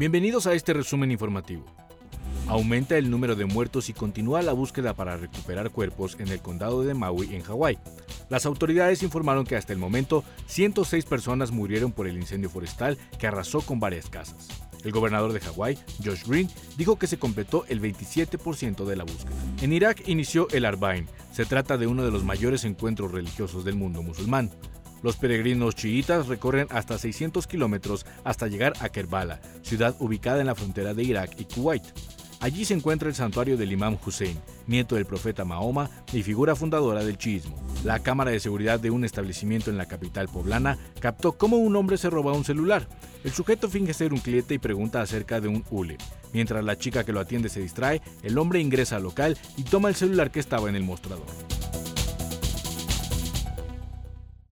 Bienvenidos a este resumen informativo. Aumenta el número de muertos y continúa la búsqueda para recuperar cuerpos en el condado de Maui, en Hawái. Las autoridades informaron que hasta el momento 106 personas murieron por el incendio forestal que arrasó con varias casas. El gobernador de Hawái, Josh Green, dijo que se completó el 27% de la búsqueda. En Irak inició el Arbain. Se trata de uno de los mayores encuentros religiosos del mundo musulmán. Los peregrinos chiitas recorren hasta 600 kilómetros hasta llegar a Kerbala, ciudad ubicada en la frontera de Irak y Kuwait. Allí se encuentra el santuario del Imam Hussein, nieto del profeta Mahoma y figura fundadora del chiismo. La cámara de seguridad de un establecimiento en la capital poblana captó cómo un hombre se roba un celular. El sujeto finge ser un cliente y pregunta acerca de un hule. Mientras la chica que lo atiende se distrae, el hombre ingresa al local y toma el celular que estaba en el mostrador.